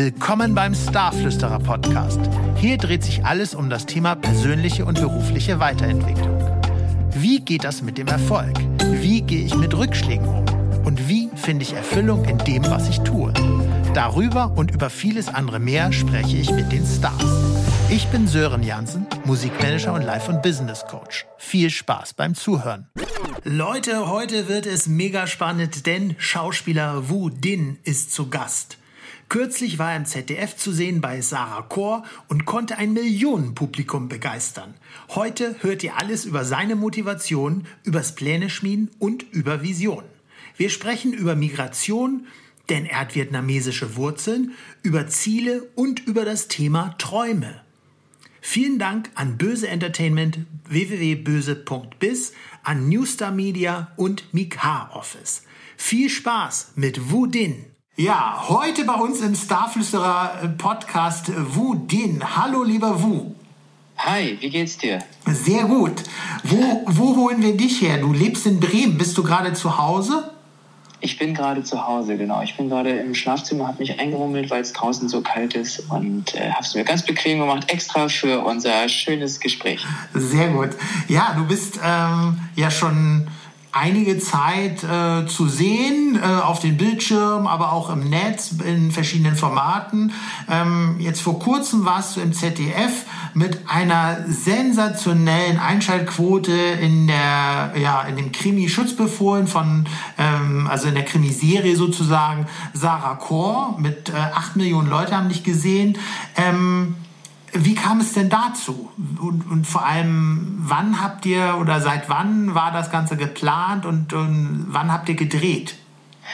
Willkommen beim Starflüsterer Podcast. Hier dreht sich alles um das Thema persönliche und berufliche Weiterentwicklung. Wie geht das mit dem Erfolg? Wie gehe ich mit Rückschlägen um? Und wie finde ich Erfüllung in dem, was ich tue? Darüber und über vieles andere mehr spreche ich mit den Stars. Ich bin Sören Jansen, Musikmanager und Life- und Business Coach. Viel Spaß beim Zuhören. Leute, heute wird es mega spannend, denn Schauspieler Wu Din ist zu Gast. Kürzlich war er im ZDF zu sehen bei Sarah Kor und konnte ein Millionenpublikum begeistern. Heute hört ihr alles über seine Motivation, übers Pläne schmieden und über Vision. Wir sprechen über Migration, denn er hat vietnamesische Wurzeln, über Ziele und über das Thema Träume. Vielen Dank an Böse Entertainment www.böse.biz, an Newstar Media und Mika Office. Viel Spaß mit Wu Din. Ja, heute bei uns im Starflüsterer Podcast Wu Din. Hallo lieber Wu. Hi, wie geht's dir? Sehr gut. Wo, wo holen wir dich her? Du lebst in Bremen. Bist du gerade zu Hause? Ich bin gerade zu Hause, genau. Ich bin gerade im Schlafzimmer, habe mich eingerummelt, weil es draußen so kalt ist und äh, habe es mir ganz bequem gemacht, extra für unser schönes Gespräch. Sehr gut. Ja, du bist ähm, ja schon einige Zeit äh, zu sehen, äh, auf den Bildschirm, aber auch im Netz in verschiedenen Formaten. Ähm, jetzt vor kurzem warst du im ZDF mit einer sensationellen Einschaltquote in der ja in dem Krimi Schutzbefohlen von ähm, also in der Krimiserie sozusagen Sarah Kor mit äh, 8 Millionen Leute haben dich gesehen. Ähm, wie kam es denn dazu? Und, und, vor allem, wann habt ihr oder seit wann war das Ganze geplant und, und wann habt ihr gedreht?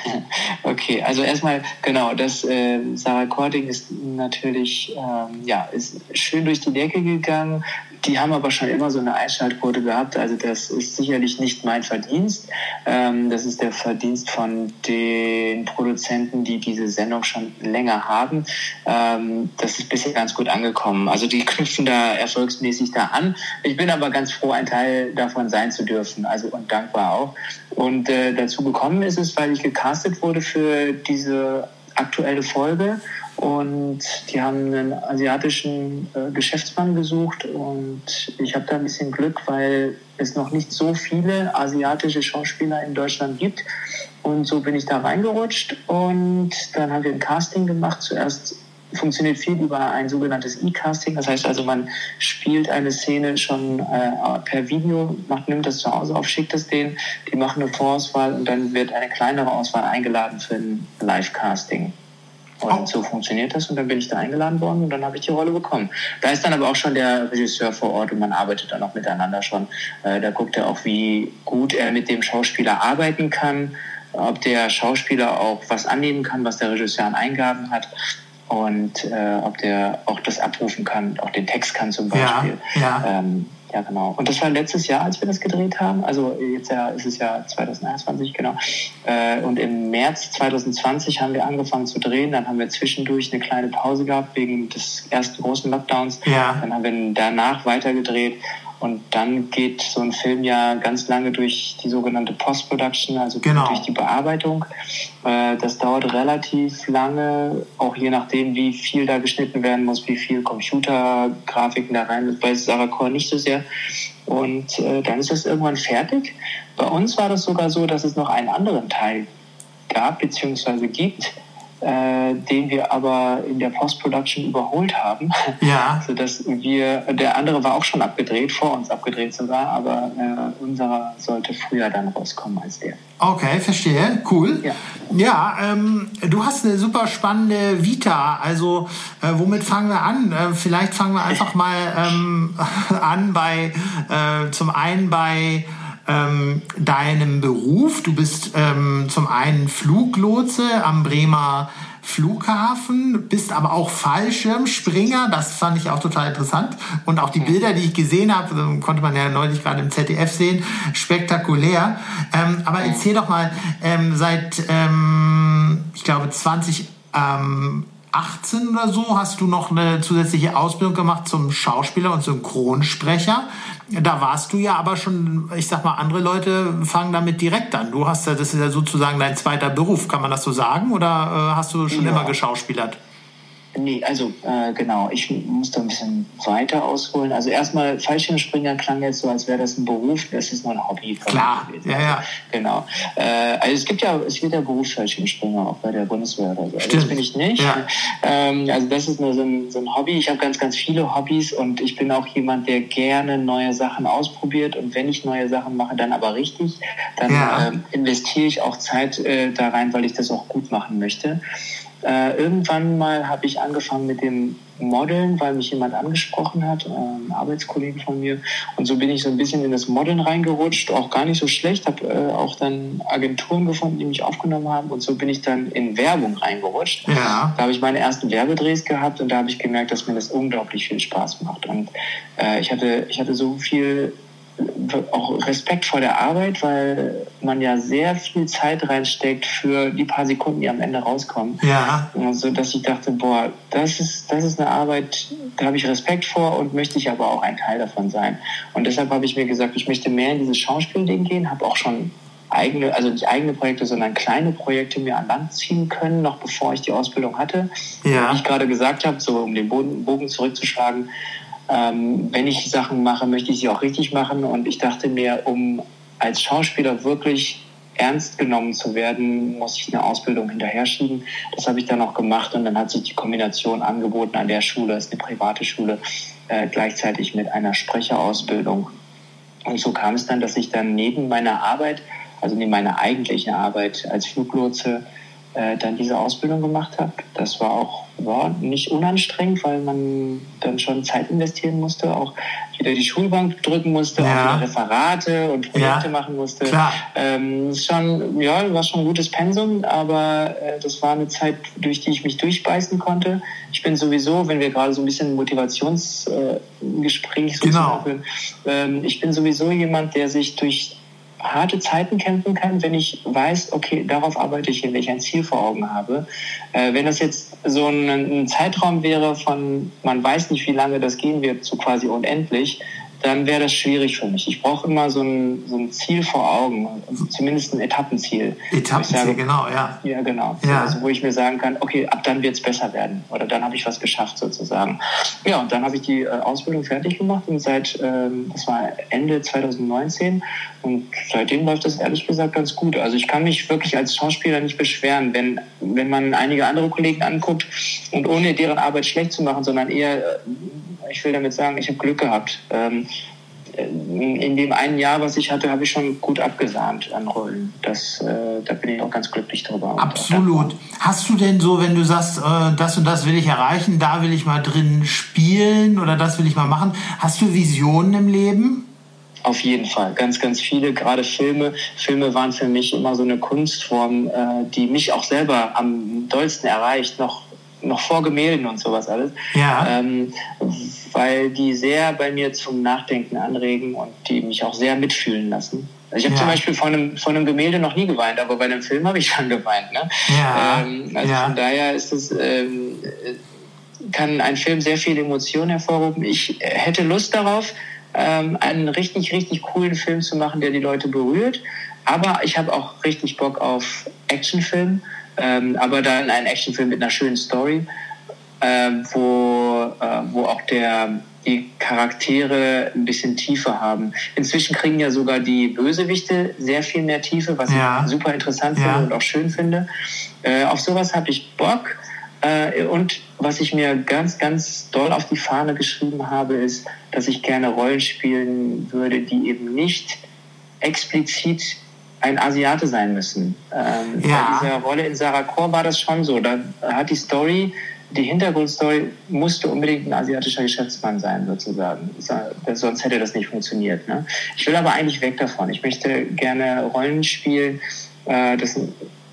Okay, also erstmal genau, das äh, Sarah Cording ist natürlich ähm, ja ist schön durch die Decke gegangen. Die haben aber schon immer so eine Einschaltquote gehabt. Also das ist sicherlich nicht mein Verdienst. Ähm, das ist der Verdienst von den Produzenten, die diese Sendung schon länger haben. Ähm, das ist bisher ganz gut angekommen. Also die knüpfen da erfolgsmäßig da an. Ich bin aber ganz froh, ein Teil davon sein zu dürfen. Also und dankbar auch. Und äh, dazu gekommen ist es, weil ich gecastet wurde für diese aktuelle Folge und die haben einen asiatischen äh, Geschäftsmann gesucht und ich habe da ein bisschen Glück, weil es noch nicht so viele asiatische Schauspieler in Deutschland gibt. Und so bin ich da reingerutscht und dann haben wir ein Casting gemacht. Zuerst funktioniert viel über ein sogenanntes E-Casting. Das heißt also, man spielt eine Szene schon äh, per Video, macht, nimmt das zu Hause auf, schickt es denen, die machen eine Vorauswahl und dann wird eine kleinere Auswahl eingeladen für ein Live-Casting. Und oh. so funktioniert das und dann bin ich da eingeladen worden und dann habe ich die Rolle bekommen. Da ist dann aber auch schon der Regisseur vor Ort und man arbeitet dann auch miteinander schon. Äh, da guckt er auch, wie gut er mit dem Schauspieler arbeiten kann, ob der Schauspieler auch was annehmen kann, was der Regisseur an Eingaben hat und äh, ob der auch das abrufen kann, auch den Text kann zum Beispiel. Ja, ja. Ähm, ja, genau. Und das war letztes Jahr, als wir das gedreht haben. Also jetzt ja, ist es ja 2021, genau. Äh, und im März 2020 haben wir angefangen zu drehen. Dann haben wir zwischendurch eine kleine Pause gehabt wegen des ersten großen Lockdowns. Ja. Dann haben wir danach weitergedreht. Und dann geht so ein Film ja ganz lange durch die sogenannte Post-Production, also genau. durch die Bearbeitung. Äh, das dauert relativ lange, auch je nachdem, wie viel da geschnitten werden muss, wie viel Computergrafiken da rein ist. Bei Sarah Core nicht so sehr. Und äh, dann ist das irgendwann fertig. Bei uns war das sogar so, dass es noch einen anderen Teil gab bzw. gibt, äh, den wir aber in der Post-Production überholt haben. Ja. Sodass wir, der andere war auch schon abgedreht, vor uns abgedreht sogar, aber äh, unserer sollte früher dann rauskommen als der. Okay, verstehe. Cool. Ja, ja ähm, du hast eine super spannende Vita. Also, äh, womit fangen wir an? Äh, vielleicht fangen wir einfach mal ähm, an bei, äh, zum einen bei, ähm, deinem Beruf. Du bist ähm, zum einen Fluglotse am Bremer Flughafen, bist aber auch Fallschirmspringer. Das fand ich auch total interessant. Und auch die Bilder, die ich gesehen habe, ähm, konnte man ja neulich gerade im ZDF sehen, spektakulär. Ähm, aber erzähl doch mal, ähm, seit, ähm, ich glaube, 20 18 oder so hast du noch eine zusätzliche Ausbildung gemacht zum Schauspieler und Synchronsprecher. Da warst du ja aber schon, ich sag mal, andere Leute fangen damit direkt an. Du hast ja, das ist ja sozusagen dein zweiter Beruf, kann man das so sagen? Oder äh, hast du schon ja. immer geschauspielert? Nee, also äh, genau, ich muss da ein bisschen weiter ausholen. Also erstmal Fallschirmspringer klang jetzt so, als wäre das ein Beruf, das ist nur ein Hobby. Klar, ja, ja. Genau. Äh, also es gibt ja, es gibt ja Berufsfallschirmspringer auch bei der Bundeswehr oder so. Also das bin ich nicht. Ja. Ähm, also das ist nur so ein, so ein Hobby. Ich habe ganz, ganz viele Hobbys und ich bin auch jemand, der gerne neue Sachen ausprobiert und wenn ich neue Sachen mache, dann aber richtig, dann ja. äh, investiere ich auch Zeit äh, da rein, weil ich das auch gut machen möchte. Äh, irgendwann mal habe ich angefangen mit dem Modeln, weil mich jemand angesprochen hat, äh, ein Arbeitskollege von mir. Und so bin ich so ein bisschen in das Modeln reingerutscht, auch gar nicht so schlecht, habe äh, auch dann Agenturen gefunden, die mich aufgenommen haben. Und so bin ich dann in Werbung reingerutscht. Ja. Da habe ich meine ersten Werbedrehs gehabt und da habe ich gemerkt, dass mir das unglaublich viel Spaß macht. Und äh, ich, hatte, ich hatte so viel auch Respekt vor der Arbeit, weil man ja sehr viel Zeit reinsteckt für die paar Sekunden, die am Ende rauskommen. Ja. So dass ich dachte, boah, das ist, das ist eine Arbeit, da habe ich Respekt vor und möchte ich aber auch ein Teil davon sein. Und deshalb habe ich mir gesagt, ich möchte mehr in dieses Schauspielding gehen, habe auch schon eigene, also nicht eigene Projekte, sondern kleine Projekte mir an Land ziehen können, noch bevor ich die Ausbildung hatte. Ja. Wie ich gerade gesagt habe, so um den Bogen zurückzuschlagen, ähm, wenn ich Sachen mache, möchte ich sie auch richtig machen. Und ich dachte mir, um als Schauspieler wirklich ernst genommen zu werden, muss ich eine Ausbildung hinterher schieben. Das habe ich dann auch gemacht und dann hat sich die Kombination angeboten an der Schule, das ist eine private Schule, äh, gleichzeitig mit einer Sprecherausbildung. Und so kam es dann, dass ich dann neben meiner Arbeit, also neben meiner eigentlichen Arbeit als Fluglotse, äh, dann diese Ausbildung gemacht habe. Das war auch war nicht unanstrengend, weil man dann schon Zeit investieren musste, auch wieder die Schulbank drücken musste, ja. Referate und Projekte ja. machen musste. Klar. Ähm, schon, ja, war schon ein gutes Pensum, aber äh, das war eine Zeit, durch die ich mich durchbeißen konnte. Ich bin sowieso, wenn wir gerade so ein bisschen Motivationsgespräch äh, genau. führen, ähm, ich bin sowieso jemand, der sich durch harte Zeiten kämpfen kann, wenn ich weiß, okay, darauf arbeite ich hin, wenn ich ein Ziel vor Augen habe. Äh, wenn das jetzt so ein, ein Zeitraum wäre von, man weiß nicht, wie lange das gehen wird, so quasi unendlich, dann wäre das schwierig für mich. Ich brauche immer so ein, so ein Ziel vor Augen, also zumindest ein Etappenziel. Etappenziel, sage, genau, ja. Ja, genau. Ja. Also wo ich mir sagen kann, okay, ab dann wird es besser werden oder dann habe ich was geschafft sozusagen. Ja, und dann habe ich die äh, Ausbildung fertig gemacht und seit, ähm, das war Ende 2019 und seitdem läuft das ehrlich gesagt ganz gut. Also ich kann mich wirklich als Schauspieler nicht beschweren, wenn, wenn man einige andere Kollegen anguckt und ohne deren Arbeit schlecht zu machen, sondern eher äh, ich will damit sagen, ich habe Glück gehabt. Ähm, in dem einen Jahr, was ich hatte, habe ich schon gut abgesahnt an Rollen. Das, äh, da bin ich auch ganz glücklich drüber. Absolut. Hast du denn so, wenn du sagst, äh, das und das will ich erreichen, da will ich mal drin spielen oder das will ich mal machen, hast du Visionen im Leben? Auf jeden Fall, ganz, ganz viele, gerade Filme. Filme waren für mich immer so eine Kunstform, äh, die mich auch selber am dollsten erreicht, noch noch vor Gemälden und sowas alles. Ja. Ähm, weil die sehr bei mir zum Nachdenken anregen und die mich auch sehr mitfühlen lassen. Also ich habe ja. zum Beispiel von einem, von einem Gemälde noch nie geweint, aber bei einem Film habe ich schon geweint. Ne? Ja. Ähm, also ja. von daher ist es, ähm, kann ein Film sehr viele Emotionen hervorrufen. Ich hätte Lust darauf, ähm, einen richtig, richtig coolen Film zu machen, der die Leute berührt. Aber ich habe auch richtig Bock auf Actionfilm ähm, aber dann ein Actionfilm mit einer schönen Story, äh, wo, äh, wo auch der, die Charaktere ein bisschen Tiefe haben. Inzwischen kriegen ja sogar die Bösewichte sehr viel mehr Tiefe, was ja. ich super interessant ja. finde und auch schön finde. Äh, auf sowas habe ich Bock. Äh, und was ich mir ganz, ganz doll auf die Fahne geschrieben habe, ist, dass ich gerne Rollen spielen würde, die eben nicht explizit ein Asiate sein müssen. Ähm, ja. Bei dieser Rolle in Sarah Kor war das schon so. Da hat die Story, die Hintergrundstory musste unbedingt ein asiatischer Geschäftsmann sein, sozusagen. Sonst hätte das nicht funktioniert. Ne? Ich will aber eigentlich weg davon. Ich möchte gerne Rollen spielen. Äh, das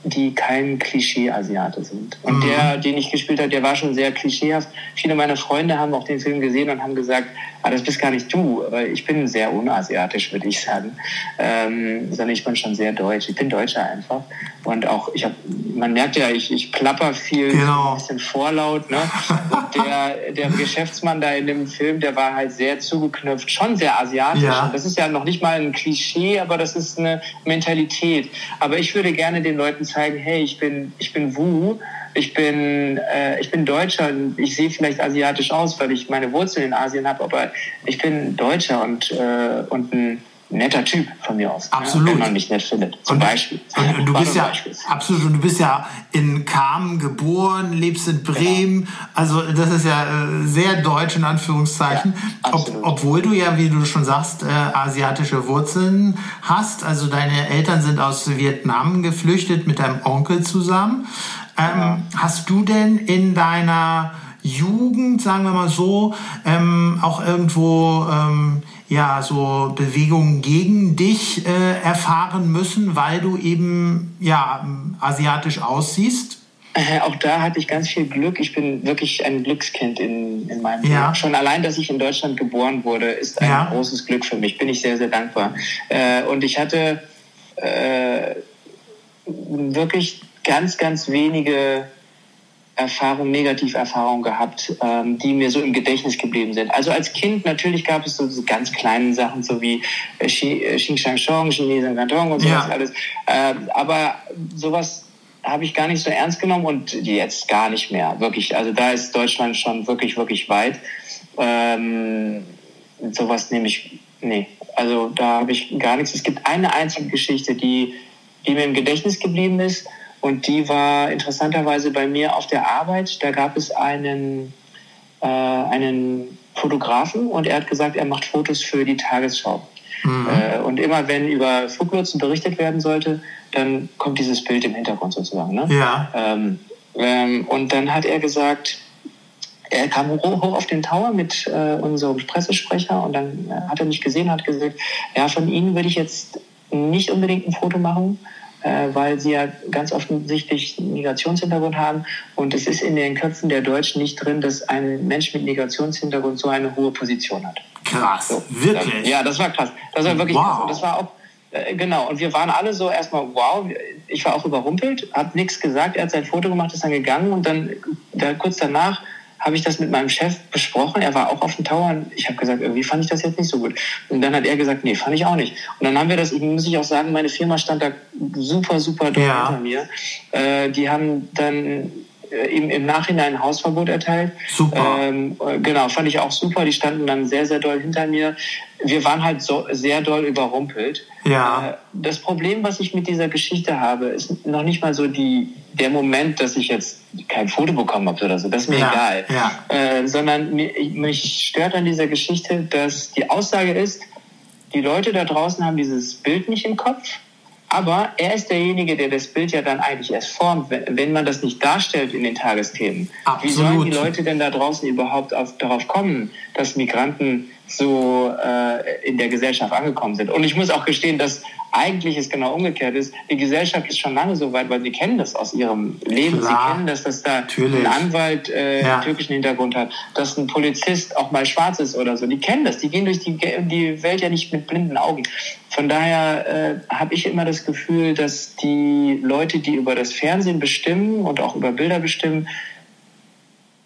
die kein Klischee-Asiate sind. Und mhm. der, den ich gespielt habe, der war schon sehr klischeehaft. Viele meiner Freunde haben auch den Film gesehen und haben gesagt, ah, das bist gar nicht du. Aber ich bin sehr unasiatisch, würde ich sagen. Ähm, sondern ich bin schon sehr deutsch. Ich bin Deutscher einfach. Und auch, ich habe, man merkt ja, ich, ich plapper viel, genau. ein bisschen vorlaut. Ne? Und der, der Geschäftsmann da in dem Film, der war halt sehr zugeknüpft, schon sehr asiatisch. Ja. das ist ja noch nicht mal ein Klischee, aber das ist eine Mentalität. Aber ich würde gerne den Leuten zeigen, hey, ich bin, ich bin Wu ich bin, äh, ich bin Deutscher und ich sehe vielleicht asiatisch aus, weil ich meine Wurzeln in Asien habe, aber ich bin Deutscher und, äh, und ein netter Typ von mir aus. Absolut. Ja, wenn man mich nett findet, zum und, Beispiel. Und, und du bist ja, Beispiel. absolut, und du bist ja in Kamen geboren, lebst in Bremen, genau. also das ist ja äh, sehr deutsch in Anführungszeichen, ja, Ob, obwohl du ja, wie du schon sagst, äh, asiatische Wurzeln hast, also deine Eltern sind aus Vietnam geflüchtet mit deinem Onkel zusammen. Ähm. Hast du denn in deiner Jugend, sagen wir mal so, ähm, auch irgendwo ähm, ja so Bewegungen gegen dich äh, erfahren müssen, weil du eben ja asiatisch aussiehst? Äh, auch da hatte ich ganz viel Glück. Ich bin wirklich ein Glückskind in, in meinem ja. Leben. Schon allein, dass ich in Deutschland geboren wurde, ist ein ja. großes Glück für mich. Bin ich sehr, sehr dankbar. Äh, und ich hatte äh, wirklich ganz, ganz wenige Erfahrungen, Negativerfahrungen gehabt, ähm, die mir so im Gedächtnis geblieben sind. Also als Kind natürlich gab es so, so ganz kleine Sachen, so wie äh, äh Xing Shang Chong, Chinesen Canton und sowas ja. alles. Ähm, aber sowas habe ich gar nicht so ernst genommen und jetzt gar nicht mehr. Wirklich, also da ist Deutschland schon wirklich, wirklich weit. Ähm, sowas nehme ich, nee, also da habe ich gar nichts. Es gibt eine einzige Geschichte, die, die mir im Gedächtnis geblieben ist und die war interessanterweise bei mir auf der Arbeit. Da gab es einen, äh, einen Fotografen und er hat gesagt, er macht Fotos für die Tagesschau. Mhm. Äh, und immer wenn über Fluglotsen berichtet werden sollte, dann kommt dieses Bild im Hintergrund sozusagen. Ne? Ja. Ähm, ähm, und dann hat er gesagt, er kam hoch, auf den Tower mit äh, unserem Pressesprecher und dann äh, hat er mich gesehen und hat gesagt, ja, von Ihnen würde ich jetzt nicht unbedingt ein Foto machen, weil sie ja ganz offensichtlich einen Migrationshintergrund haben. Und es ist in den Köpfen der Deutschen nicht drin, dass ein Mensch mit Migrationshintergrund so eine hohe Position hat. Krass, so, wirklich? ja, das war krass. Das war wirklich wow. krass. Und das war auch, äh, genau. Und wir waren alle so erstmal, wow, ich war auch überrumpelt, habe nichts gesagt. Er hat sein Foto gemacht, ist dann gegangen und dann da, kurz danach habe ich das mit meinem Chef besprochen. Er war auch auf dem Tower und ich habe gesagt, irgendwie fand ich das jetzt nicht so gut. Und dann hat er gesagt, nee, fand ich auch nicht. Und dann haben wir das, muss ich auch sagen, meine Firma stand da super, super doll ja. hinter mir. Äh, die haben dann im, im Nachhinein ein Hausverbot erteilt. Super. Ähm, äh, genau, fand ich auch super. Die standen dann sehr, sehr doll hinter mir. Wir waren halt so sehr doll überrumpelt. Ja. Äh, das Problem, was ich mit dieser Geschichte habe, ist noch nicht mal so die, der Moment, dass ich jetzt kein Foto bekommen habe oder so. Das ist mir ja. egal. Ja. Äh, sondern mich, mich stört an dieser Geschichte, dass die Aussage ist, die Leute da draußen haben dieses Bild nicht im Kopf aber er ist derjenige, der das Bild ja dann eigentlich erst formt, wenn man das nicht darstellt in den Tagesthemen. Absolut. Wie sollen die Leute denn da draußen überhaupt auf, darauf kommen, dass Migranten so äh, in der Gesellschaft angekommen sind? Und ich muss auch gestehen, dass eigentlich es genau umgekehrt ist. Die Gesellschaft ist schon lange so weit, weil sie kennen das aus ihrem Leben. Klar, sie kennen das, dass da natürlich. ein Anwalt äh, ja. türkischen Hintergrund hat, dass ein Polizist auch mal schwarz ist oder so. Die kennen das. Die gehen durch die, die Welt ja nicht mit blinden Augen. Von daher äh, habe ich immer das Gefühl, dass die Leute, die über das Fernsehen bestimmen und auch über Bilder bestimmen,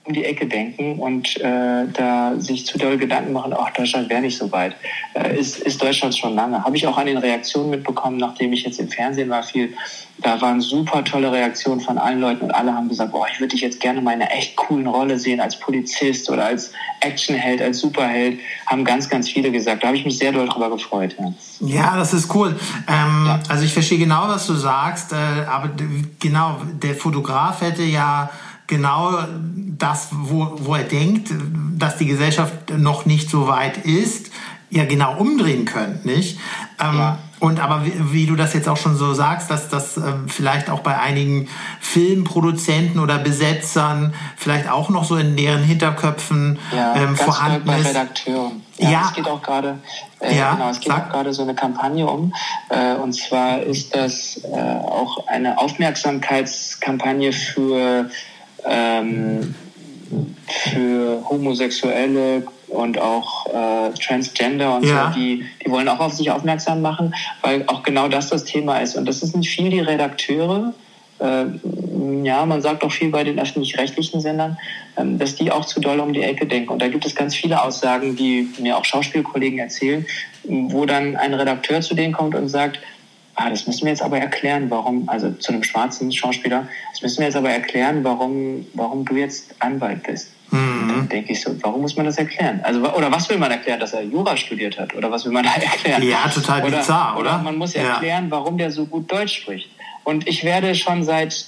um die Ecke denken und äh, da sich zu doll Gedanken machen, ach, Deutschland wäre nicht so weit. Äh, ist, ist Deutschland schon lange. Habe ich auch an den Reaktionen mitbekommen, nachdem ich jetzt im Fernsehen war viel. Da waren super tolle Reaktionen von allen Leuten und alle haben gesagt, boah, ich würde dich jetzt gerne mal in einer echt coolen Rolle sehen als Polizist oder als Actionheld, als Superheld. Haben ganz, ganz viele gesagt. Da habe ich mich sehr doll drüber gefreut. Ja, ja das ist cool. Ähm, ja. Also ich verstehe genau, was du sagst, äh, aber genau, der Fotograf hätte ja genau das, wo, wo er denkt, dass die Gesellschaft noch nicht so weit ist, ja genau umdrehen könnt, nicht? Ähm, ja. Und aber wie, wie, du das jetzt auch schon so sagst, dass das äh, vielleicht auch bei einigen Filmproduzenten oder Besetzern vielleicht auch noch so in deren Hinterköpfen ja, ähm, vorhanden bei ist. Redakteuren. Ja, ja, es geht auch gerade, äh, ja, genau, es geht sag. auch gerade so eine Kampagne um. Äh, und zwar ist das äh, auch eine Aufmerksamkeitskampagne für ähm, für Homosexuelle und auch äh, Transgender und ja. so, die, die wollen auch auf sich aufmerksam machen, weil auch genau das das Thema ist. Und das ist nicht viel die Redakteure, äh, ja, man sagt auch viel bei den öffentlich-rechtlichen Sendern, ähm, dass die auch zu doll um die Ecke denken. Und da gibt es ganz viele Aussagen, die mir auch Schauspielkollegen erzählen, wo dann ein Redakteur zu denen kommt und sagt, ah, das müssen wir jetzt aber erklären, warum, also zu einem schwarzen Schauspieler, das müssen wir jetzt aber erklären, warum, warum du jetzt Anwalt bist. Mhm. Dann denke ich so, warum muss man das erklären? Also, oder was will man erklären, dass er Jura studiert hat? Oder was will man da erklären? Ja, total oder, bizarr, oder? Oder man muss erklären, ja. warum der so gut Deutsch spricht. Und ich werde schon seit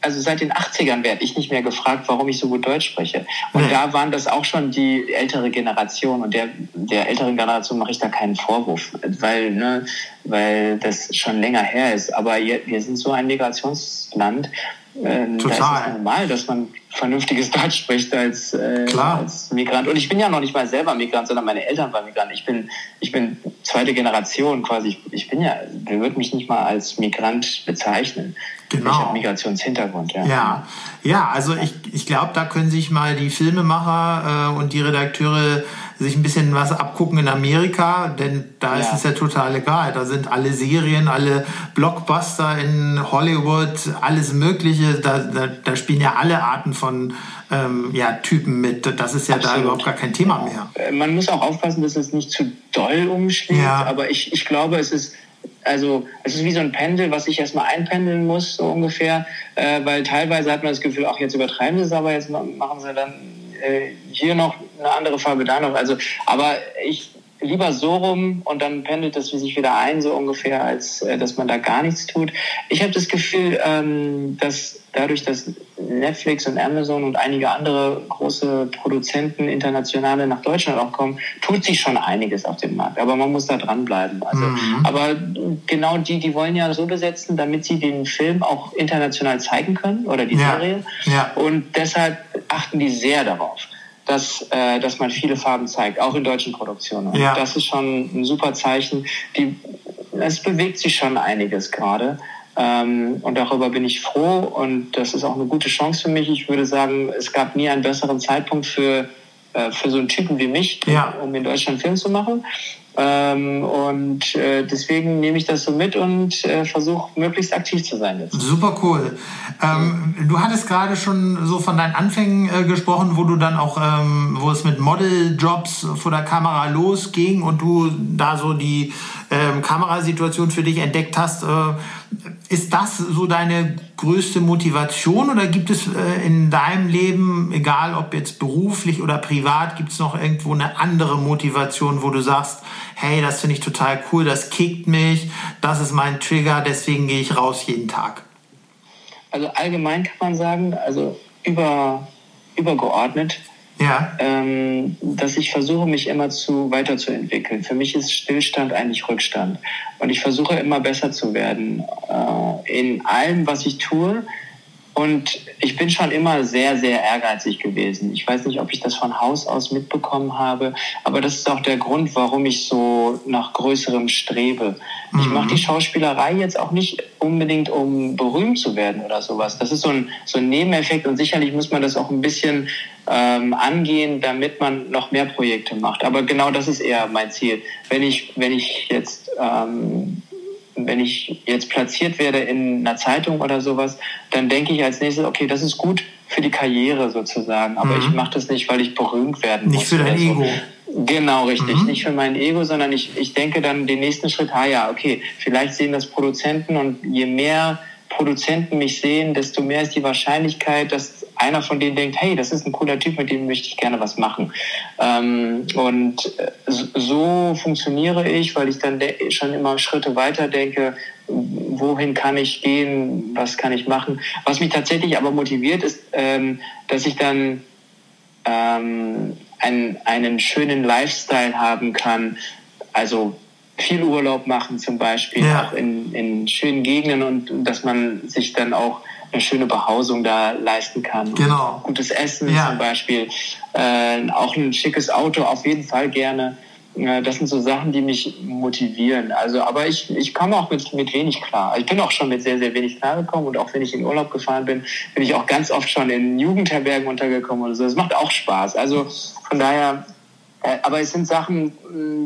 also seit den 80ern werde ich nicht mehr gefragt, warum ich so gut Deutsch spreche. Und mhm. da waren das auch schon die ältere Generation und der, der älteren Generation mache ich da keinen Vorwurf, weil, ne, weil das schon länger her ist. Aber wir sind so ein Migrationsland, äh, Total. Ist normal, dass man vernünftiges Deutsch spricht als, äh, als Migrant. Und ich bin ja noch nicht mal selber Migrant, sondern meine Eltern waren Migrant. Ich bin, ich bin zweite Generation quasi. Ich, ich bin ja, wird mich nicht mal als Migrant bezeichnen. Genau. Ich habe Migrationshintergrund, ja. Ja, ja also ich, ich glaube, da können sich mal die Filmemacher äh, und die Redakteure sich ein bisschen was abgucken in Amerika, denn da ja. ist es ja total egal. Da sind alle Serien, alle Blockbuster in Hollywood, alles Mögliche. Da, da, da spielen ja alle Arten von ähm, ja, Typen mit. Das ist ja Absolut. da überhaupt gar kein Thema mehr. Äh, man muss auch aufpassen, dass es nicht zu doll umschlägt, ja. aber ich, ich glaube, es ist also es ist wie so ein Pendel, was ich erstmal einpendeln muss, so ungefähr, äh, weil teilweise hat man das Gefühl, auch jetzt übertreiben sie es, aber jetzt machen sie dann äh, hier noch eine andere Farbe, da noch. Also, aber ich lieber so rum und dann pendelt das sich wieder ein, so ungefähr, als äh, dass man da gar nichts tut. Ich habe das Gefühl, ähm, dass dadurch, dass Netflix und Amazon und einige andere große Produzenten internationale nach Deutschland auch kommen, tut sich schon einiges auf dem Markt. Aber man muss da dranbleiben. Also, mhm. Aber genau die, die wollen ja so besetzen, damit sie den Film auch international zeigen können oder die ja. Serie. Ja. Und deshalb achten die sehr darauf dass, äh, dass man viele Farben zeigt, auch in deutschen Produktionen. Ja. Das ist schon ein super Zeichen. Die, es bewegt sich schon einiges gerade. Ähm, und darüber bin ich froh und das ist auch eine gute Chance für mich. Ich würde sagen, es gab nie einen besseren Zeitpunkt für, äh, für so einen Typen wie mich, ja. um in Deutschland Film zu machen. Ähm, und äh, deswegen nehme ich das so mit und äh, versuche möglichst aktiv zu sein jetzt. Super cool. Ähm, du hattest gerade schon so von deinen Anfängen äh, gesprochen, wo du dann auch, ähm, wo es mit Modeljobs vor der Kamera losging und du da so die ähm, Kamerasituation für dich entdeckt hast. Äh, ist das so deine größte Motivation oder gibt es äh, in deinem Leben, egal ob jetzt beruflich oder privat, gibt es noch irgendwo eine andere Motivation, wo du sagst, hey, das finde ich total cool, das kickt mich, das ist mein Trigger, deswegen gehe ich raus jeden Tag? Also allgemein kann man sagen, also über, übergeordnet ja. ähm, dass ich versuche, mich immer zu weiterzuentwickeln. Für mich ist Stillstand eigentlich Rückstand. Und ich versuche immer besser zu werden äh, in allem, was ich tue. Und ich bin schon immer sehr, sehr ehrgeizig gewesen. Ich weiß nicht, ob ich das von Haus aus mitbekommen habe, aber das ist auch der Grund, warum ich so nach Größerem strebe. Mhm. Ich mache die Schauspielerei jetzt auch nicht unbedingt, um berühmt zu werden oder sowas. Das ist so ein, so ein Nebeneffekt und sicherlich muss man das auch ein bisschen ähm, angehen, damit man noch mehr Projekte macht. Aber genau das ist eher mein Ziel. Wenn ich, wenn ich jetzt ähm, wenn ich jetzt platziert werde in einer Zeitung oder sowas, dann denke ich als nächstes, okay, das ist gut für die Karriere sozusagen, aber mhm. ich mache das nicht, weil ich berühmt werden nicht muss. Nicht für dein Ego. Genau, richtig. Mhm. Nicht für mein Ego, sondern ich, ich denke dann den nächsten Schritt, ah ja, okay, vielleicht sehen das Produzenten und je mehr Produzenten mich sehen, desto mehr ist die Wahrscheinlichkeit, dass einer von denen denkt, hey, das ist ein cooler Typ, mit dem möchte ich gerne was machen. Ähm, und äh, so funktioniere ich, weil ich dann schon immer Schritte weiter denke, wohin kann ich gehen, was kann ich machen. Was mich tatsächlich aber motiviert, ist, ähm, dass ich dann ähm, einen, einen schönen Lifestyle haben kann. Also viel Urlaub machen zum Beispiel, ja. auch in, in schönen Gegenden und dass man sich dann auch eine schöne Behausung da leisten kann. Genau. Gutes Essen ja. zum Beispiel, äh, auch ein schickes Auto auf jeden Fall gerne. Äh, das sind so Sachen, die mich motivieren. Also, aber ich, ich komme auch mit, mit wenig klar. Ich bin auch schon mit sehr, sehr wenig klar gekommen und auch wenn ich in Urlaub gefahren bin, bin ich auch ganz oft schon in Jugendherbergen untergekommen oder so. Das macht auch Spaß. Also von daher äh, aber es sind Sachen,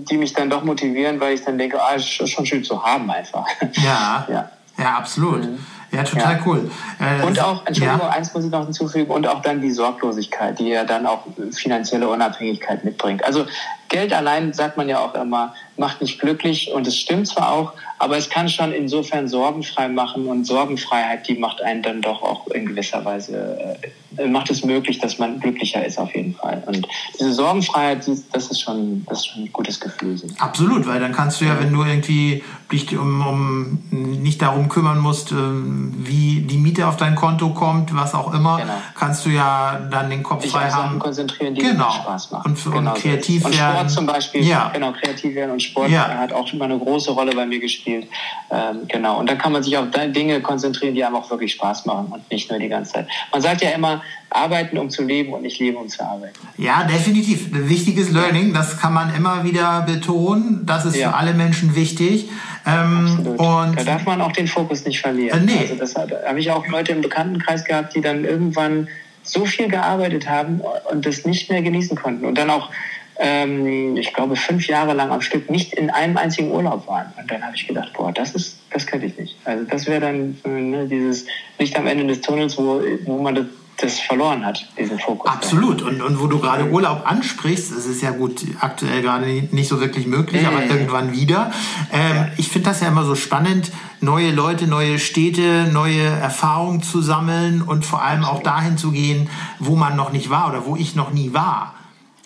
die mich dann doch motivieren, weil ich dann denke, ah, ist schon schön zu haben einfach. Ja, ja. ja absolut. Mhm. Ja, total ja. cool. Äh, und auch, Entschuldigung, ja. eins muss ich noch hinzufügen, und auch dann die Sorglosigkeit, die ja dann auch finanzielle Unabhängigkeit mitbringt. Also Geld allein, sagt man ja auch immer, macht nicht glücklich und es stimmt zwar auch, aber es kann schon insofern sorgenfrei machen und Sorgenfreiheit, die macht einen dann doch auch in gewisser Weise, äh, macht es möglich, dass man glücklicher ist auf jeden Fall. Und diese Sorgenfreiheit, das ist schon, das ist schon ein gutes Gefühl. Absolut, weil dann kannst du ja, wenn du irgendwie dich um, um nicht darum kümmern musst, ähm, wie die Miete auf dein Konto kommt, was auch immer, genau. kannst du ja dann den Kopf frei haben. Sachen konzentrieren, die genau. Spaß machen. Und, und kreativ und werden. Sport zum Beispiel, ja. genau, kreativ werden und Sport ja. hat auch schon mal eine große Rolle bei mir gespielt gespielt. Ähm, genau. Und da kann man sich auf Dinge konzentrieren, die einem auch wirklich Spaß machen und nicht nur die ganze Zeit. Man sagt ja immer, arbeiten, um zu leben und nicht leben, um zu arbeiten. Ja, definitiv. Wichtiges Learning, das kann man immer wieder betonen. Das ist ja. für alle Menschen wichtig. Ähm, und da darf man auch den Fokus nicht verlieren. Äh, nee. Also das habe ich auch Leute im Bekanntenkreis gehabt, die dann irgendwann so viel gearbeitet haben und das nicht mehr genießen konnten. Und dann auch ähm, ich glaube, fünf Jahre lang am Stück nicht in einem einzigen Urlaub waren. Und dann habe ich gedacht, boah, das ist, das könnte ich nicht. Also das wäre dann äh, ne, dieses Licht am Ende des Tunnels, wo, wo man das das verloren hat, diesen Fokus. Absolut. Und, und wo du gerade Urlaub ansprichst, es ist ja gut, aktuell gerade nicht so wirklich möglich, aber irgendwann wieder. Ähm. Ich finde das ja immer so spannend, neue Leute, neue Städte, neue Erfahrungen zu sammeln und vor allem auch dahin zu gehen, wo man noch nicht war oder wo ich noch nie war.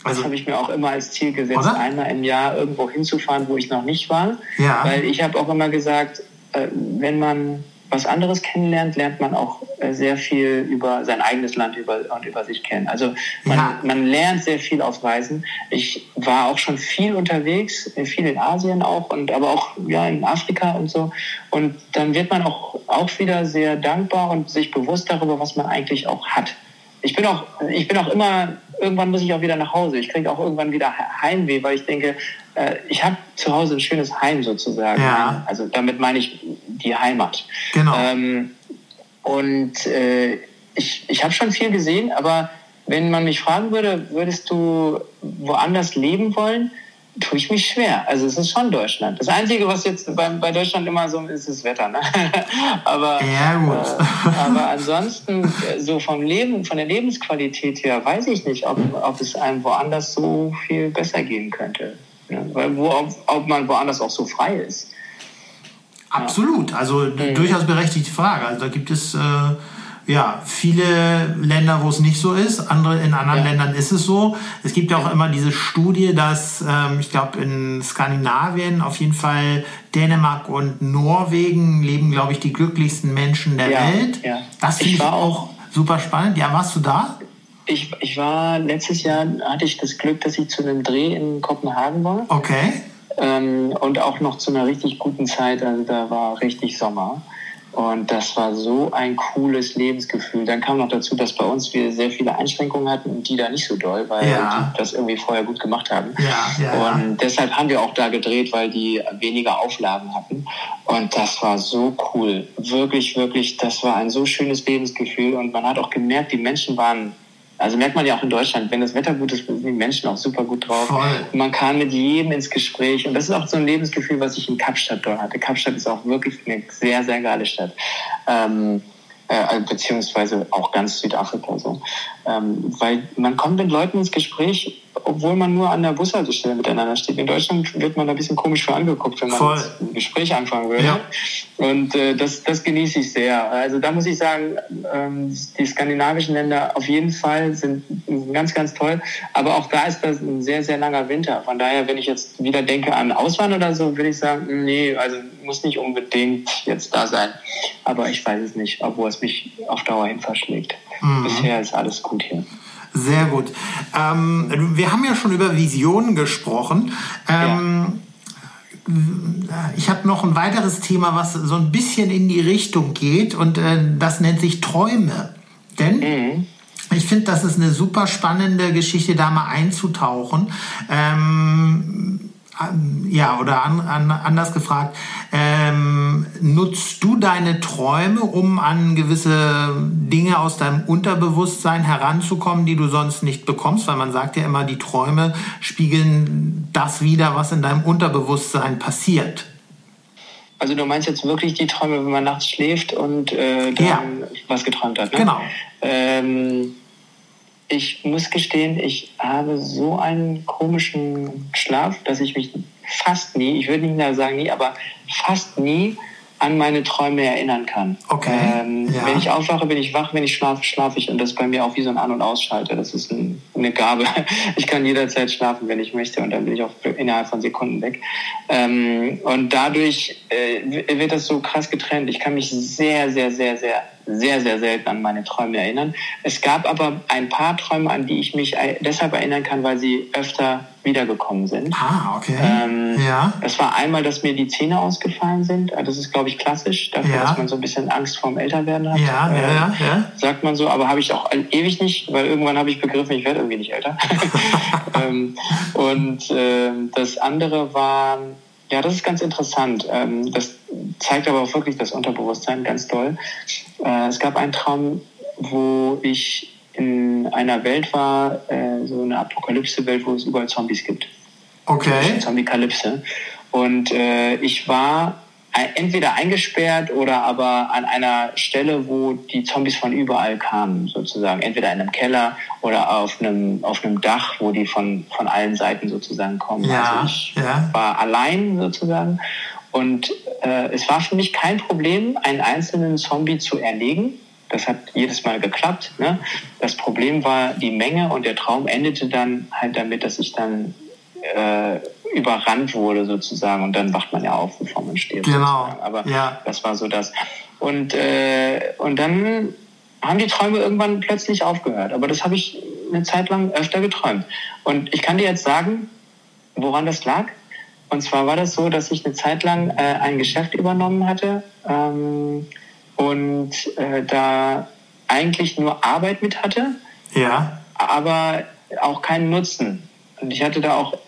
Also, das habe ich mir auch immer als Ziel gesetzt, oder? einmal im Jahr irgendwo hinzufahren, wo ich noch nicht war. Ja. Weil ich habe auch immer gesagt, äh, wenn man was anderes kennenlernt, lernt man auch äh, sehr viel über sein eigenes Land über, und über sich kennen. Also man, ja. man lernt sehr viel auf Reisen. Ich war auch schon viel unterwegs, viel in Asien auch, und aber auch ja, in Afrika und so. Und dann wird man auch, auch wieder sehr dankbar und sich bewusst darüber, was man eigentlich auch hat. Ich bin auch, ich bin auch immer irgendwann muss ich auch wieder nach Hause. Ich kriege auch irgendwann wieder Heimweh, weil ich denke, äh, ich habe zu Hause ein schönes Heim sozusagen. Ja. Also damit meine ich die Heimat. Genau. Ähm, und äh, ich, ich habe schon viel gesehen, aber wenn man mich fragen würde, würdest du woanders leben wollen? Tue ich mich schwer. Also es ist schon Deutschland. Das Einzige, was jetzt bei, bei Deutschland immer so ist, ist das Wetter. Ne? aber, ja. Äh, aber ansonsten, äh, so vom Leben, von der Lebensqualität her, weiß ich nicht, ob, ob es einem woanders so viel besser gehen könnte. Ja, weil wo, ob, ob man woanders auch so frei ist. Absolut. Also mhm. durchaus berechtigte Frage. Also da gibt es... Äh ja, viele Länder, wo es nicht so ist, andere in anderen ja. Ländern ist es so. Es gibt ja auch immer diese Studie, dass ähm, ich glaube in Skandinavien auf jeden Fall Dänemark und Norwegen leben, glaube ich, die glücklichsten Menschen der ja, Welt. Ja. Das finde ich, ich auch super spannend. Ja, warst du da? Ich, ich war letztes Jahr hatte ich das Glück, dass ich zu einem Dreh in Kopenhagen war. Okay. Ähm, und auch noch zu einer richtig guten Zeit. Also da war richtig Sommer. Und das war so ein cooles Lebensgefühl. Dann kam noch dazu, dass bei uns wir sehr viele Einschränkungen hatten und die da nicht so doll, weil ja. die das irgendwie vorher gut gemacht haben. Ja, ja, und deshalb haben wir auch da gedreht, weil die weniger Auflagen hatten. Und das war so cool. Wirklich, wirklich, das war ein so schönes Lebensgefühl. Und man hat auch gemerkt, die Menschen waren also merkt man ja auch in Deutschland, wenn das Wetter gut ist, sind die Menschen auch super gut drauf. Voll. Man kann mit jedem ins Gespräch. Und das ist auch so ein Lebensgefühl, was ich in Kapstadt dort hatte. Kapstadt ist auch wirklich eine sehr, sehr geile Stadt. Ähm, äh, beziehungsweise auch ganz Südafrika so. Ähm, weil man kommt mit Leuten ins Gespräch, obwohl man nur an der Bushaltestelle miteinander steht. In Deutschland wird man da ein bisschen komisch für angeguckt, wenn man Voll. ein Gespräch anfangen würde. Ja. Und äh, das, das genieße ich sehr. Also da muss ich sagen, ähm, die skandinavischen Länder auf jeden Fall sind ganz, ganz toll. Aber auch da ist das ein sehr, sehr langer Winter. Von daher, wenn ich jetzt wieder denke an Auswandern oder so, würde ich sagen, nee, also muss nicht unbedingt jetzt da sein. Aber ich weiß es nicht, obwohl es mich auf Dauer hin verschlägt. Mhm. Bisher ist alles gut hier. Sehr gut. Ähm, wir haben ja schon über Visionen gesprochen. Ähm, ja. Ich habe noch ein weiteres Thema, was so ein bisschen in die Richtung geht und äh, das nennt sich Träume. Denn mhm. ich finde, das ist eine super spannende Geschichte, da mal einzutauchen. Ähm, ja, oder an, an, anders gefragt, ähm, nutzt du deine Träume, um an gewisse Dinge aus deinem Unterbewusstsein heranzukommen, die du sonst nicht bekommst? Weil man sagt ja immer, die Träume spiegeln das wieder, was in deinem Unterbewusstsein passiert. Also du meinst jetzt wirklich die Träume, wenn man nachts schläft und äh, dann ja. was geträumt hat? Ne? Genau. Ähm, ich muss gestehen, ich habe so einen komischen Schlaf, dass ich mich fast nie, ich würde nicht sagen nie, aber fast nie an meine Träume erinnern kann. Okay. Ähm, ja. Wenn ich aufwache, bin ich wach, wenn ich schlafe, schlafe ich. Und das ist bei mir auch wie so ein An- und Ausschalter. Das ist ein, eine Gabe. Ich kann jederzeit schlafen, wenn ich möchte. Und dann bin ich auch innerhalb von Sekunden weg. Ähm, und dadurch äh, wird das so krass getrennt. Ich kann mich sehr, sehr, sehr, sehr, sehr, sehr selten an meine Träume erinnern. Es gab aber ein paar Träume, an die ich mich deshalb erinnern kann, weil sie öfter wiedergekommen sind. Ah, okay. Ähm, ja. Das war einmal, dass mir die Zähne ausgefallen sind. Also Das ist, glaube ich, klassisch, dafür, Ja. dass man so ein bisschen Angst vorm Älterwerden hat. Ja, ja, Ähm, ja, ja. Sagt man so, aber habe ich auch ewig nicht, weil irgendwann habe ich begriffen, ich werde irgendwie nicht älter. ähm, und ähm, das andere war, ja, das ist ganz interessant. Ähm, das zeigt aber auch wirklich das Unterbewusstsein ganz doll. Äh, es gab einen Traum, wo ich in einer Welt war, äh, so eine Apokalypse-Welt, wo es überall Zombies gibt. Okay. Zombie-Kalypse. Und äh, ich war entweder eingesperrt oder aber an einer Stelle, wo die Zombies von überall kamen, sozusagen. Entweder in einem Keller oder auf einem, auf einem Dach, wo die von, von allen Seiten sozusagen kommen. Ja, also ich ja. war allein sozusagen. Und äh, es war für mich kein Problem, einen einzelnen Zombie zu erlegen. Das hat jedes Mal geklappt. Ne? Das Problem war die Menge und der Traum endete dann halt damit, dass ich dann äh, überrannt wurde sozusagen und dann wacht man ja auf, bevor man stirbt. Genau, sozusagen. Aber ja. das war so das. Und, äh, und dann haben die Träume irgendwann plötzlich aufgehört. Aber das habe ich eine Zeit lang öfter geträumt. Und ich kann dir jetzt sagen, woran das lag. Und zwar war das so, dass ich eine Zeit lang äh, ein Geschäft übernommen hatte ähm, und äh, da eigentlich nur Arbeit mit hatte Ja. aber auch keinen Nutzen. Und ich hatte da auch,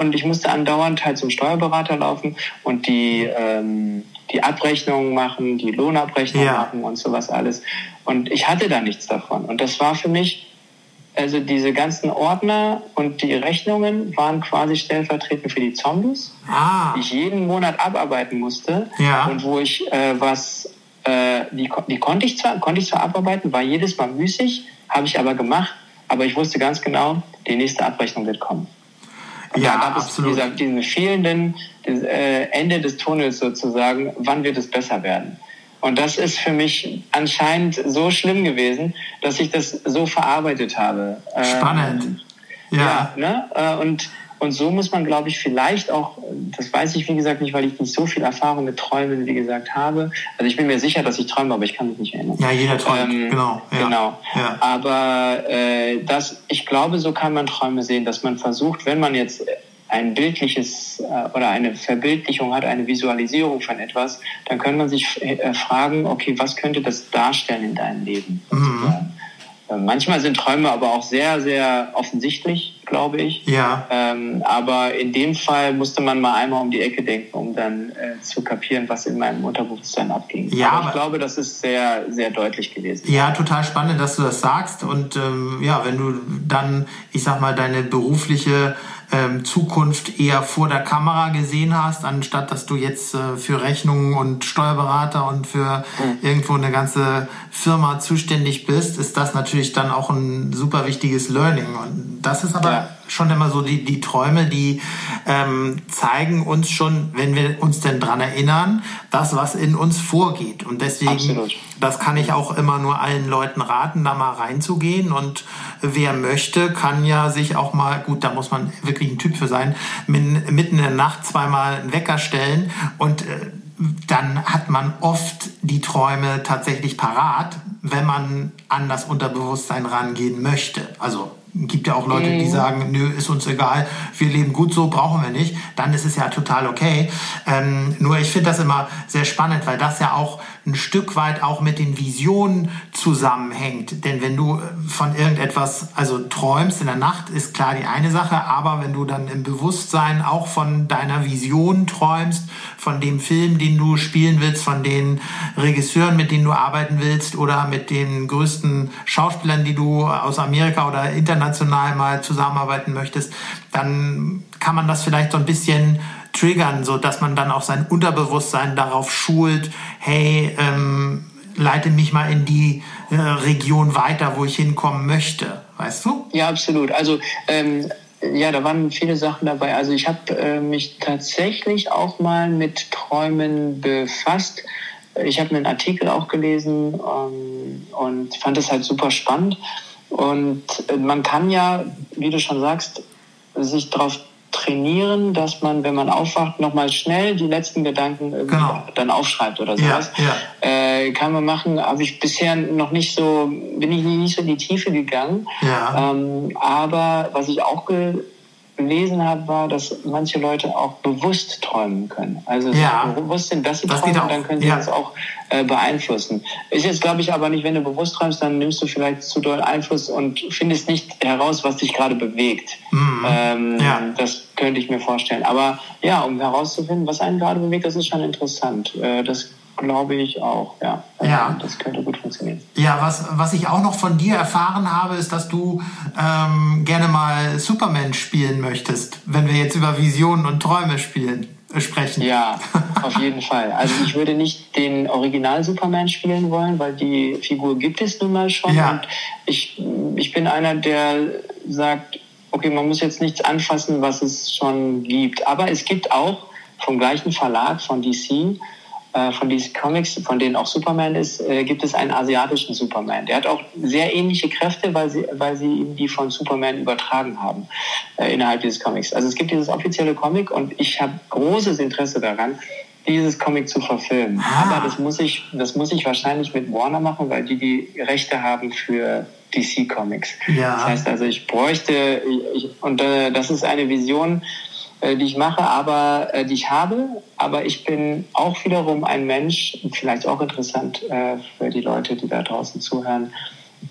und ich musste andauernd halt zum Steuerberater laufen und die, ähm, die Abrechnungen machen, die Lohnabrechnung Ja. machen und sowas alles. Und ich hatte da nichts davon. Und das war für mich, also diese ganzen Ordner und die Rechnungen waren quasi stellvertretend für die Zombies Ah. die ich jeden Monat abarbeiten musste Ja. und wo ich äh, was äh, die, die konnte ich zwar konnte ich zwar abarbeiten war jedes Mal müßig habe ich aber gemacht aber ich wusste ganz genau die nächste Abrechnung wird kommen Ja, gab es absolut. dieser, diesen fehlenden äh, Ende des Tunnels sozusagen wann wird es besser werden und das ist für mich anscheinend so schlimm gewesen dass ich das so verarbeitet habe Ähm, Spannend. Ja. ja, ne? Äh, Und, und so muss man, glaube ich, vielleicht auch, das weiß ich wie gesagt nicht, weil ich nicht so viel Erfahrung mit Träumen, wie gesagt, habe. Also ich bin mir sicher, dass ich träume, aber ich kann mich nicht erinnern. Ja, jeder träumt. Ähm, genau. Ja. Genau. Ja. Aber äh, das, ich glaube, so kann man Träume sehen, dass man versucht, wenn man jetzt ein bildliches äh, oder eine Verbildlichung hat, eine Visualisierung von etwas, dann kann man sich äh, fragen, okay, was könnte das darstellen in deinem Leben? sozusagen. Äh, Manchmal sind Träume aber auch sehr, sehr offensichtlich, glaube ich. Ja. Ähm, aber in dem Fall musste man mal einmal um die Ecke denken, um dann äh, zu kapieren, was in meinem Unterbewusstsein abging. Ja, aber aber- ich glaube, das ist sehr, sehr deutlich gewesen. Ja, total spannend, dass du das sagst. Und ähm, ja, wenn du dann, ich sag mal, deine berufliche ähm, Zukunft eher vor der Kamera gesehen hast, anstatt dass du jetzt äh, für Rechnungen und Steuerberater und für irgendwo eine ganze Firma zuständig bist, ist das natürlich dann auch ein super wichtiges Learning. Und das ist aber Ja. Schon immer so die, die Träume, die ähm, zeigen uns schon, wenn wir uns denn dran erinnern, das, was in uns vorgeht. Und deswegen, Absolut. das kann ich auch immer nur allen Leuten raten, da mal reinzugehen. Und wer möchte, kann ja sich auch mal, gut, da muss man wirklich ein Typ für sein, mitten in der Nacht zweimal einen Wecker stellen und äh, dann hat man oft die Träume tatsächlich parat, wenn man an das Unterbewusstsein rangehen möchte. Also gibt ja auch Leute, die sagen, nö, ist uns egal, wir leben gut so, brauchen wir nicht. Dann ist es ja total okay. Ähm, nur ich finde das immer sehr spannend, weil das ja auch ein Stück weit auch mit den Visionen zusammenhängt. Denn wenn du äh, von irgendetwas, also träumst in der Nacht, ist klar die eine Sache, aber wenn du dann im Bewusstsein auch von deiner Vision träumst, von dem Film, den du spielen willst, von den Regisseuren, mit denen du arbeiten willst oder mit den größten Schauspielern, die du aus Amerika oder international mal zusammenarbeiten möchtest, dann kann man das vielleicht so ein bisschen triggern, so dass man dann auch sein Unterbewusstsein darauf schult, hey, ähm, leite mich mal in die äh, Region weiter, wo ich hinkommen möchte. Weißt du? Ja, absolut. Also ähm, ja, da waren viele Sachen dabei. Also ich habe äh, mich tatsächlich auch mal mit Träumen befasst. Ich habe einen Artikel auch gelesen ähm, und fand es halt super spannend. Und äh, man kann ja, wie du schon sagst, sich darauf trainieren, dass man, wenn man aufwacht, nochmal schnell die letzten Gedanken genau. dann aufschreibt oder sowas. Ja, ja. Äh, kann man machen, habe ich bisher noch nicht so, bin ich nicht so in die Tiefe gegangen. Ja. Ähm, aber was ich auch gelesen habe, war, dass manche Leute auch bewusst träumen können. Also ja. bewusst sind, dass sie das träumen, dann können sie ja. das auch äh, beeinflussen. Ist jetzt, glaube ich, aber nicht, wenn du bewusst träumst, dann nimmst du vielleicht zu doll Einfluss und findest nicht heraus, was dich gerade bewegt. Mhm. Ähm, ja. Das könnte ich mir vorstellen. Aber ja, um herauszufinden, was einen gerade bewegt, das ist schon interessant. Äh, das glaube ich auch, ja. ja. Das könnte gut funktionieren. Ja, was, was ich auch noch von dir erfahren habe, ist, dass du ähm, gerne mal Superman spielen möchtest, wenn wir jetzt über Visionen und Träume spielen, äh, sprechen. Ja, auf jeden Fall. Also ich würde nicht den Original Superman spielen wollen, weil die Figur gibt es nun mal schon. Ja. Und ich, ich bin einer, der sagt, okay, man muss jetzt nichts anfassen, was es schon gibt. Aber es gibt auch vom gleichen Verlag von DC von diesen Comics, von denen auch Superman ist, äh, gibt es einen asiatischen Superman. Der hat auch sehr ähnliche Kräfte, weil sie, weil sie ihm die von Superman übertragen haben äh, innerhalb dieses Comics. Also es gibt dieses offizielle Comic und ich habe großes Interesse daran, dieses Comic zu verfilmen. Ah. Aber das muss ich, das muss ich wahrscheinlich mit Warner machen, weil die die Rechte haben für DC Comics. Ja. Das heißt also, ich bräuchte, ich, und äh, das ist eine Vision, äh, die ich mache, aber äh, die ich habe. Aber ich bin auch wiederum ein Mensch, vielleicht auch interessant äh, für die Leute, die da draußen zuhören.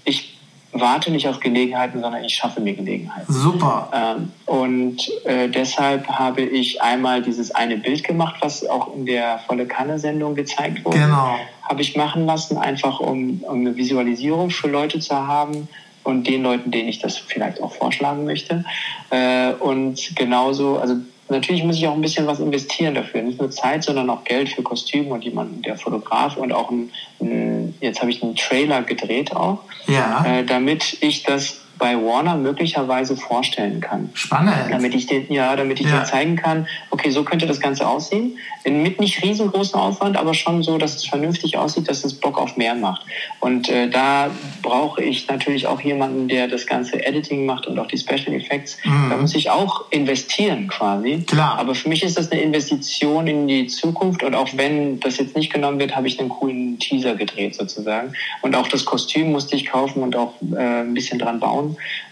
Ich warte nicht auf Gelegenheiten, sondern ich schaffe mir Gelegenheiten. Super. Ähm, und äh, deshalb habe ich einmal dieses eine Bild gemacht, was auch in der volle Kanne-Sendung gezeigt wurde. Genau. Habe ich machen lassen, einfach um, um eine Visualisierung für Leute zu haben und den Leuten, denen ich das vielleicht auch vorschlagen möchte. Äh, und genauso, also natürlich muss ich auch ein bisschen was investieren dafür. Nicht nur Zeit, sondern auch Geld für Kostüme und jemanden, der Fotograf und auch ein, ein jetzt habe ich einen Trailer gedreht auch, ja. äh, damit ich das bei Warner möglicherweise vorstellen kann. Spannend. Damit ich den, ja, damit ich ja. dir zeigen kann, okay, so könnte das Ganze aussehen. Mit nicht riesengroßem Aufwand, aber schon so, dass es vernünftig aussieht, dass es Bock auf mehr macht. Und äh, da brauche ich natürlich auch jemanden, der das ganze Editing macht und auch die Special Effects. Mhm. Da muss ich auch investieren quasi. Klar. Aber für mich ist das eine Investition in die Zukunft und auch wenn das jetzt nicht genommen wird, habe ich einen coolen Teaser gedreht sozusagen. Und auch das Kostüm musste ich kaufen und auch äh, ein bisschen dran bauen.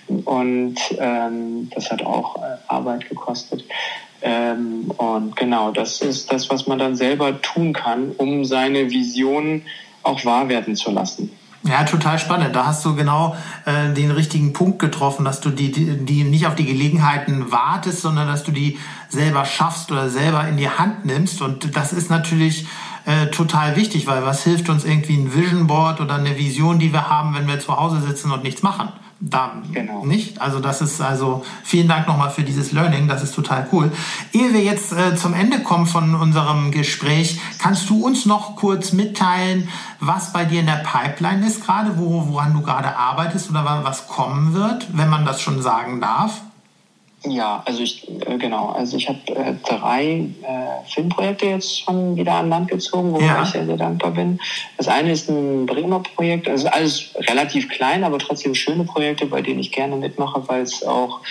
Und ähm, das hat auch äh, Arbeit gekostet. Ähm, und genau, das ist das, was man dann selber tun kann, um seine Vision auch wahr werden zu lassen. Ja, total spannend. Da hast du genau äh, den richtigen Punkt getroffen, dass du die, die, die nicht auf die Gelegenheiten wartest, sondern dass du die selber schaffst oder selber in die Hand nimmst. Und das ist natürlich äh, total wichtig, weil was hilft uns irgendwie ein Vision Board oder eine Vision, die wir haben, wenn wir zu Hause sitzen und nichts machen? Da genau. nicht. Also das ist also vielen Dank nochmal für dieses Learning, das ist total cool. Ehe wir jetzt äh, zum Ende kommen von unserem Gespräch, kannst du uns noch kurz mitteilen, was bei dir in der Pipeline ist gerade, wo, woran du gerade arbeitest oder was kommen wird, wenn man das schon sagen darf? Ja, also ich äh, genau, also ich habe äh, drei äh, Filmprojekte jetzt schon wieder an Land gezogen, wo ja. ich sehr, sehr dankbar bin. Das eine ist ein Bremer Projekt, also alles relativ klein, aber trotzdem schöne Projekte, bei denen ich gerne mitmache, weil es auch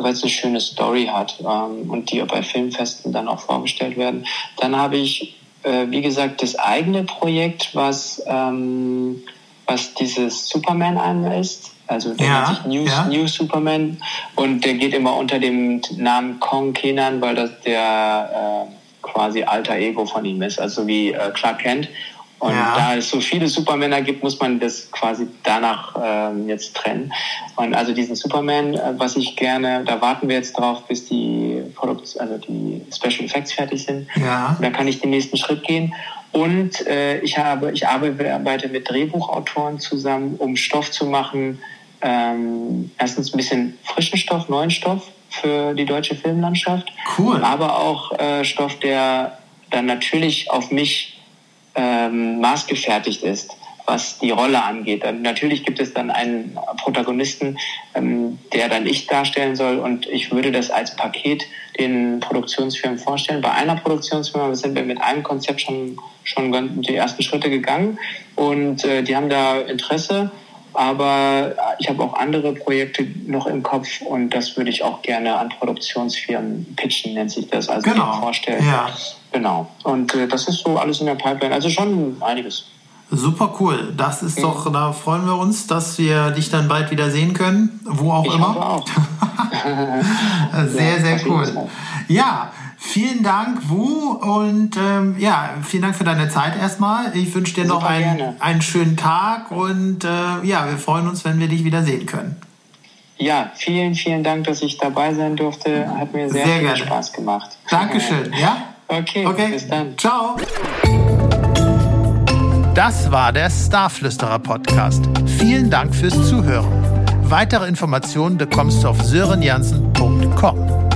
weil es eine schöne Story hat ähm, und die bei Filmfesten dann auch vorgestellt werden. Dann habe ich, äh, wie gesagt, das eigene Projekt, was, ähm, was dieses Superman einmal ist also der ja, nennt sich New, ja. New Superman und der geht immer unter dem Namen Kong Kenan, weil das der äh, quasi alter Ego von ihm ist, also wie äh, Clark Kent. Und ja. da es so viele Supermänner gibt, muss man das quasi danach ähm, jetzt trennen. Und also diesen Superman, äh, was ich gerne, da warten wir jetzt drauf, bis die Produkt, also die Special Effects fertig sind. Ja. Und dann kann ich den nächsten Schritt gehen. Und äh, ich habe, ich arbeite mit Drehbuchautoren zusammen, um Stoff zu machen, ähm, erstens ein bisschen frischen Stoff, neuen Stoff für die deutsche Filmlandschaft. Cool. Aber auch äh, Stoff, der dann natürlich auf mich ähm, maßgefertigt ist. was die Rolle angeht. Dann, natürlich gibt es dann einen Protagonisten, ähm, der dann ich darstellen soll und ich würde das als Paket den Produktionsfirmen vorstellen. Bei einer Produktionsfirma sind wir mit einem Konzept schon, schon die ersten Schritte gegangen und äh, die haben da Interesse aber ich habe auch andere Projekte noch im Kopf und das würde ich auch gerne an Produktionsfirmen pitchen, nennt sich das, also genau. vorstellen. Ja. Genau. Und äh, das ist so alles in der Pipeline. Also schon einiges. Super cool. Das ist doch, da freuen wir uns, dass wir dich dann bald wieder sehen können, wo auch ich immer. Auch. sehr, sehr cool. Ja, Vielen Dank, Wu, und ähm, ja, vielen Dank für deine Zeit erstmal. Ich wünsche dir Super noch einen, einen schönen Tag und äh, ja, wir freuen uns, wenn wir dich wieder sehen können. Ja, vielen, vielen Dank, dass ich dabei sein durfte. Hat mir sehr, sehr viel gerne. Spaß gemacht. Dankeschön, ja? Okay, okay, bis dann. Ciao. Das war der Starflüsterer Podcast. Vielen Dank fürs Zuhören. Weitere Informationen bekommst du auf sörenjansen.com.